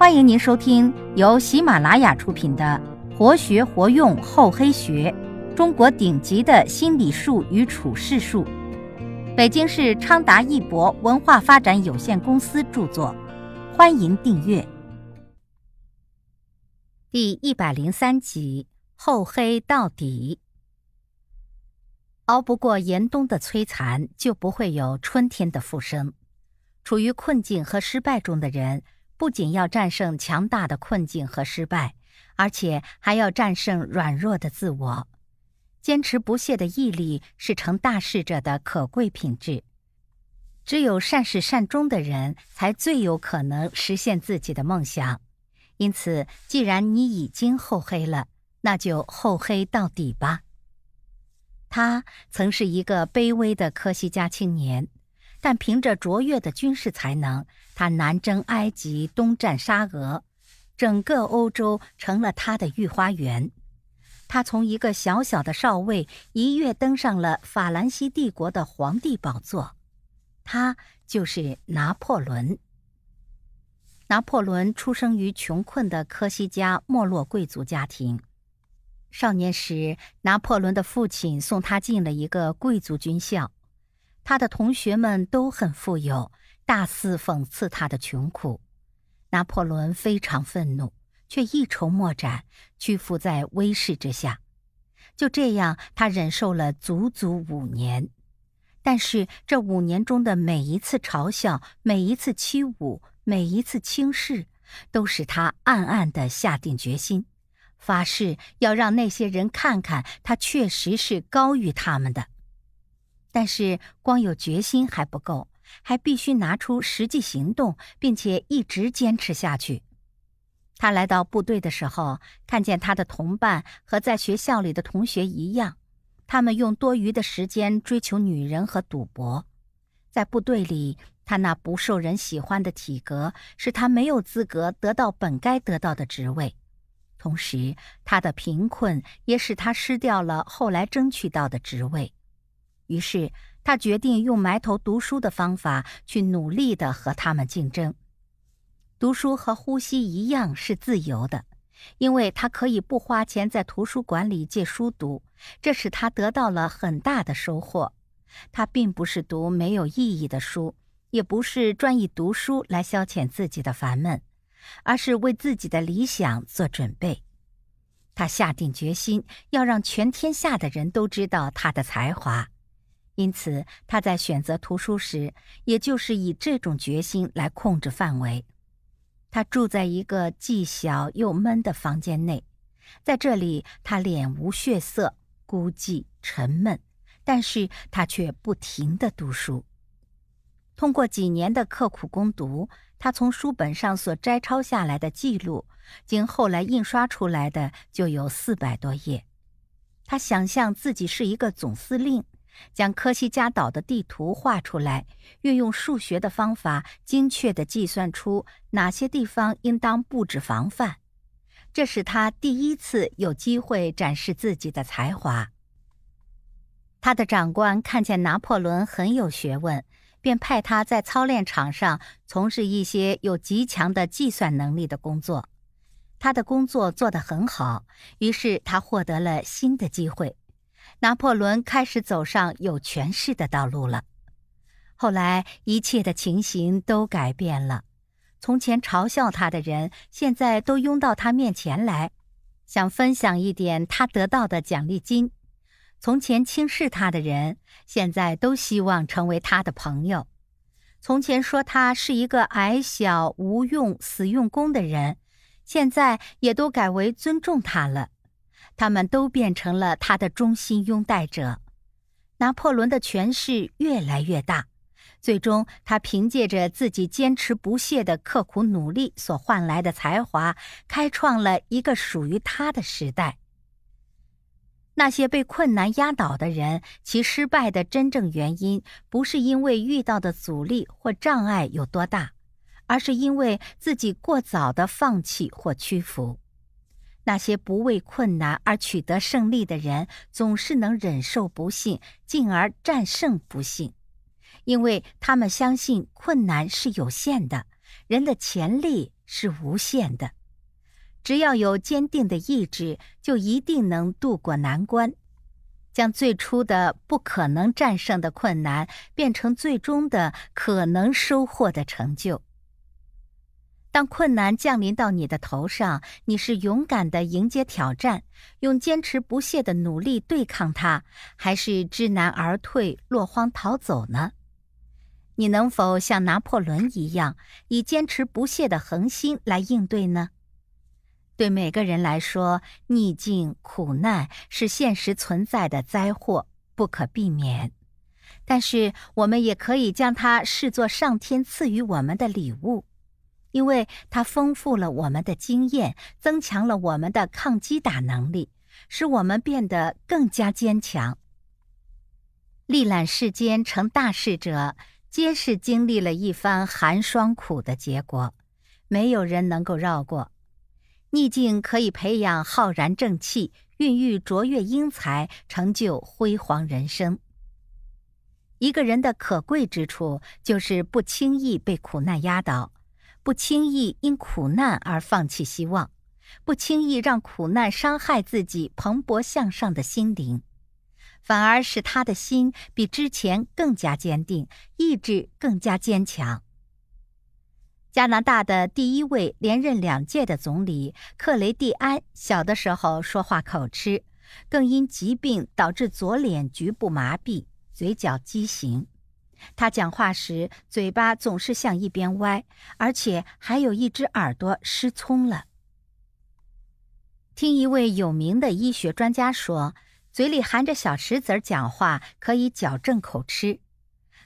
欢迎您收听由喜马拉雅出品的《活学活用厚黑学：中国顶级的心理术与处世术》，北京市昌达一博文化发展有限公司著作。欢迎订阅。第一百零三集：厚黑到底。熬不过严冬的摧残，就不会有春天的复生。处于困境和失败中的人。不仅要战胜强大的困境和失败，而且还要战胜软弱的自我。坚持不懈的毅力是成大事者的可贵品质。只有善始善终的人，才最有可能实现自己的梦想。因此，既然你已经厚黑了，那就厚黑到底吧。他曾是一个卑微的科西嘉青年。但凭着卓越的军事才能，他南征埃及，东战沙俄，整个欧洲成了他的御花园。他从一个小小的少尉一跃登上了法兰西帝国的皇帝宝座。他就是拿破仑。拿破仑出生于穷困的科西嘉没落贵族家庭。少年时，拿破仑的父亲送他进了一个贵族军校。他的同学们都很富有，大肆讽刺他的穷苦。拿破仑非常愤怒，却一筹莫展，屈服在威势之下。就这样，他忍受了足足五年。但是，这五年中的每一次嘲笑、每一次欺侮、每一次轻视，都使他暗暗地下定决心，发誓要让那些人看看，他确实是高于他们的。但是光有决心还不够，还必须拿出实际行动，并且一直坚持下去。他来到部队的时候，看见他的同伴和在学校里的同学一样，他们用多余的时间追求女人和赌博。在部队里，他那不受人喜欢的体格使他没有资格得到本该得到的职位，同时他的贫困也使他失掉了后来争取到的职位。于是，他决定用埋头读书的方法去努力的和他们竞争。读书和呼吸一样是自由的，因为他可以不花钱在图书馆里借书读，这使他得到了很大的收获。他并不是读没有意义的书，也不是专以读书来消遣自己的烦闷，而是为自己的理想做准备。他下定决心要让全天下的人都知道他的才华。因此，他在选择图书时，也就是以这种决心来控制范围。他住在一个既小又闷的房间内，在这里，他脸无血色，孤寂沉闷，但是他却不停的读书。通过几年的刻苦攻读，他从书本上所摘抄下来的记录，经后来印刷出来的就有四百多页。他想象自己是一个总司令。将科西嘉岛的地图画出来，运用数学的方法，精确地计算出哪些地方应当布置防范。这是他第一次有机会展示自己的才华。他的长官看见拿破仑很有学问，便派他在操练场上从事一些有极强的计算能力的工作。他的工作做得很好，于是他获得了新的机会。拿破仑开始走上有权势的道路了。后来，一切的情形都改变了。从前嘲笑他的人，现在都拥到他面前来，想分享一点他得到的奖励金；从前轻视他的人，现在都希望成为他的朋友；从前说他是一个矮小、无用、死用功的人，现在也都改为尊重他了。他们都变成了他的忠心拥戴者。拿破仑的权势越来越大，最终他凭借着自己坚持不懈的刻苦努力所换来的才华，开创了一个属于他的时代。那些被困难压倒的人，其失败的真正原因，不是因为遇到的阻力或障碍有多大，而是因为自己过早的放弃或屈服。那些不畏困难而取得胜利的人，总是能忍受不幸，进而战胜不幸，因为他们相信困难是有限的，人的潜力是无限的。只要有坚定的意志，就一定能渡过难关，将最初的不可能战胜的困难变成最终的可能收获的成就。当困难降临到你的头上，你是勇敢的迎接挑战，用坚持不懈的努力对抗它，还是知难而退、落荒逃走呢？你能否像拿破仑一样，以坚持不懈的恒心来应对呢？对每个人来说，逆境、苦难是现实存在的灾祸，不可避免。但是，我们也可以将它视作上天赐予我们的礼物。因为它丰富了我们的经验，增强了我们的抗击打能力，使我们变得更加坚强。历览世间成大事者，皆是经历了一番寒霜苦的结果，没有人能够绕过。逆境可以培养浩然正气，孕育卓越英才，成就辉煌人生。一个人的可贵之处，就是不轻易被苦难压倒。不轻易因苦难而放弃希望，不轻易让苦难伤害自己蓬勃向上的心灵，反而使他的心比之前更加坚定，意志更加坚强。加拿大的第一位连任两届的总理克雷蒂安，小的时候说话口吃，更因疾病导致左脸局部麻痹，嘴角畸形。他讲话时，嘴巴总是向一边歪，而且还有一只耳朵失聪了。听一位有名的医学专家说，嘴里含着小石子儿讲话可以矫正口吃。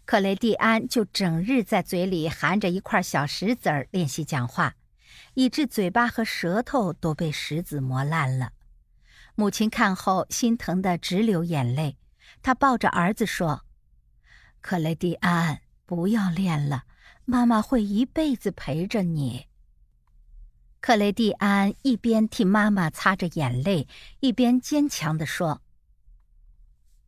克雷蒂安就整日在嘴里含着一块小石子儿练习讲话，以致嘴巴和舌头都被石子磨烂了。母亲看后心疼得直流眼泪，她抱着儿子说。克雷蒂安，不要练了，妈妈会一辈子陪着你。克雷蒂安一边替妈妈擦着眼泪，一边坚强地说：“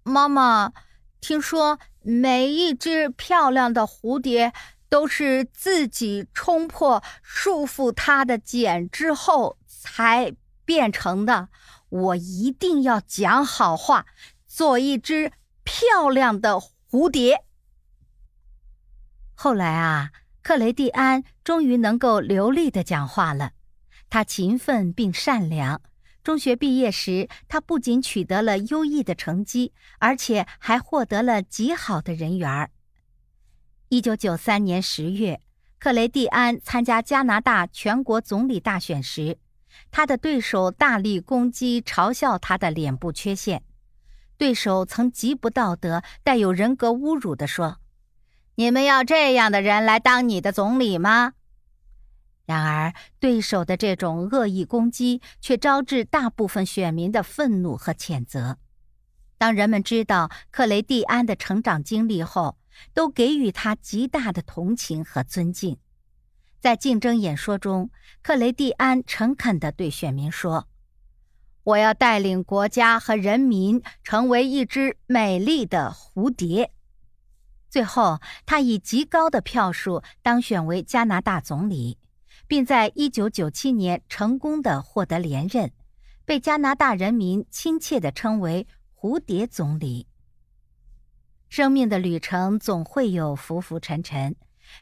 妈妈，听说每一只漂亮的蝴蝶都是自己冲破束缚它的茧之后才变成的。我一定要讲好话，做一只漂亮的蝴蝶。”后来啊，克雷蒂安终于能够流利的讲话了。他勤奋并善良。中学毕业时，他不仅取得了优异的成绩，而且还获得了极好的人缘儿。一九九三年十月，克雷蒂安参加加拿大全国总理大选时，他的对手大力攻击、嘲笑他的脸部缺陷。对手曾极不道德、带有人格侮辱地说。你们要这样的人来当你的总理吗？然而，对手的这种恶意攻击却招致大部分选民的愤怒和谴责。当人们知道克雷蒂安的成长经历后，都给予他极大的同情和尊敬。在竞争演说中，克雷蒂安诚恳地对选民说：“我要带领国家和人民成为一只美丽的蝴蝶。”最后，他以极高的票数当选为加拿大总理，并在1997年成功的获得连任，被加拿大人民亲切地称为“蝴蝶总理”。生命的旅程总会有浮浮沉沉，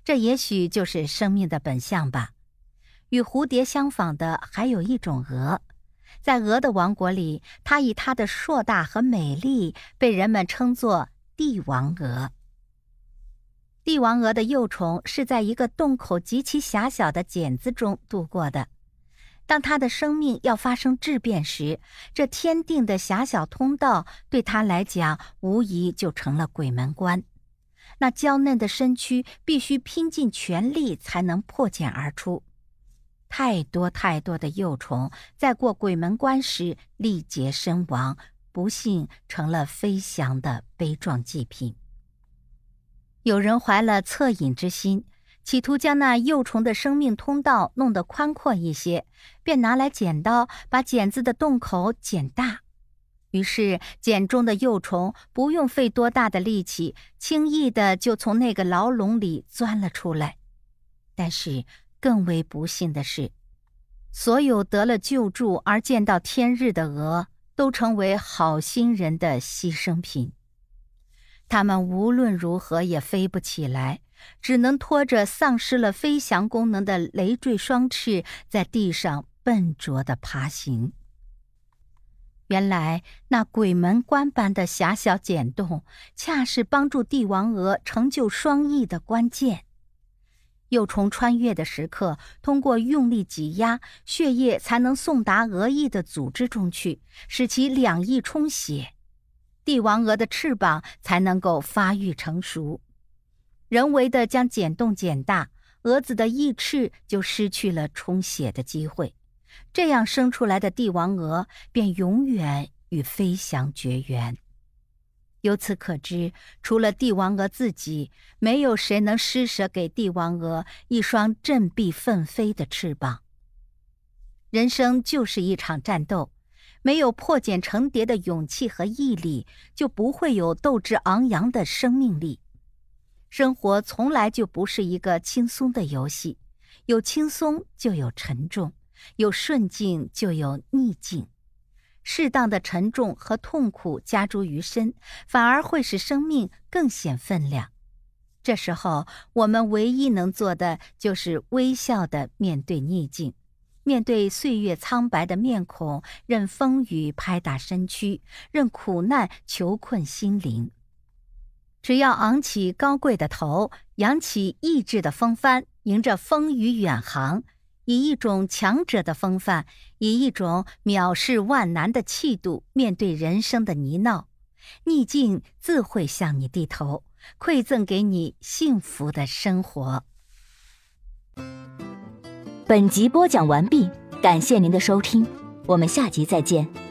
这也许就是生命的本相吧。与蝴蝶相仿的还有一种鹅，在鹅的王国里，它以它的硕大和美丽被人们称作帝王鹅。帝王鹅的幼虫是在一个洞口极其狭小的茧子中度过的。当它的生命要发生质变时，这天定的狭小通道对它来讲无疑就成了鬼门关。那娇嫩的身躯必须拼尽全力才能破茧而出。太多太多的幼虫在过鬼门关时力竭身亡，不幸成了飞翔的悲壮祭品。有人怀了恻隐之心，企图将那幼虫的生命通道弄得宽阔一些，便拿来剪刀把茧子的洞口剪大。于是，茧中的幼虫不用费多大的力气，轻易的就从那个牢笼里钻了出来。但是更为不幸的是，所有得了救助而见到天日的鹅，都成为好心人的牺牲品。它们无论如何也飞不起来，只能拖着丧失了飞翔功能的累赘双翅，在地上笨拙地爬行。原来那鬼门关般的狭小茧洞，恰是帮助帝王鹅成就双翼的关键。幼虫穿越的时刻，通过用力挤压，血液才能送达鹅翼的组织中去，使其两翼充血。帝王鹅的翅膀才能够发育成熟。人为的将茧洞剪大，蛾子的翼翅就失去了充血的机会。这样生出来的帝王鹅便永远与飞翔绝缘。由此可知，除了帝王鹅自己，没有谁能施舍给帝王鹅一双振臂奋飞的翅膀。人生就是一场战斗，没有破茧成蝶的勇气和毅力，就不会有斗志昂扬的生命力。生活从来就不是一个轻松的游戏，有轻松就有沉重。有顺境就有逆境，适当的沉重和痛苦加诸于身，反而会使生命更显分量。这时候，我们唯一能做的就是微笑的面对逆境，面对岁月苍白的面孔，任风雨拍打身躯，任苦难囚困心灵。只要昂起高贵的头，扬起意志的风帆，迎着风雨远航。以一种强者的风范，以一种藐视万难的气度面对人生的泥淖，逆境自会向你低头，馈赠给你幸福的生活。本集播讲完毕，感谢您的收听，我们下集再见。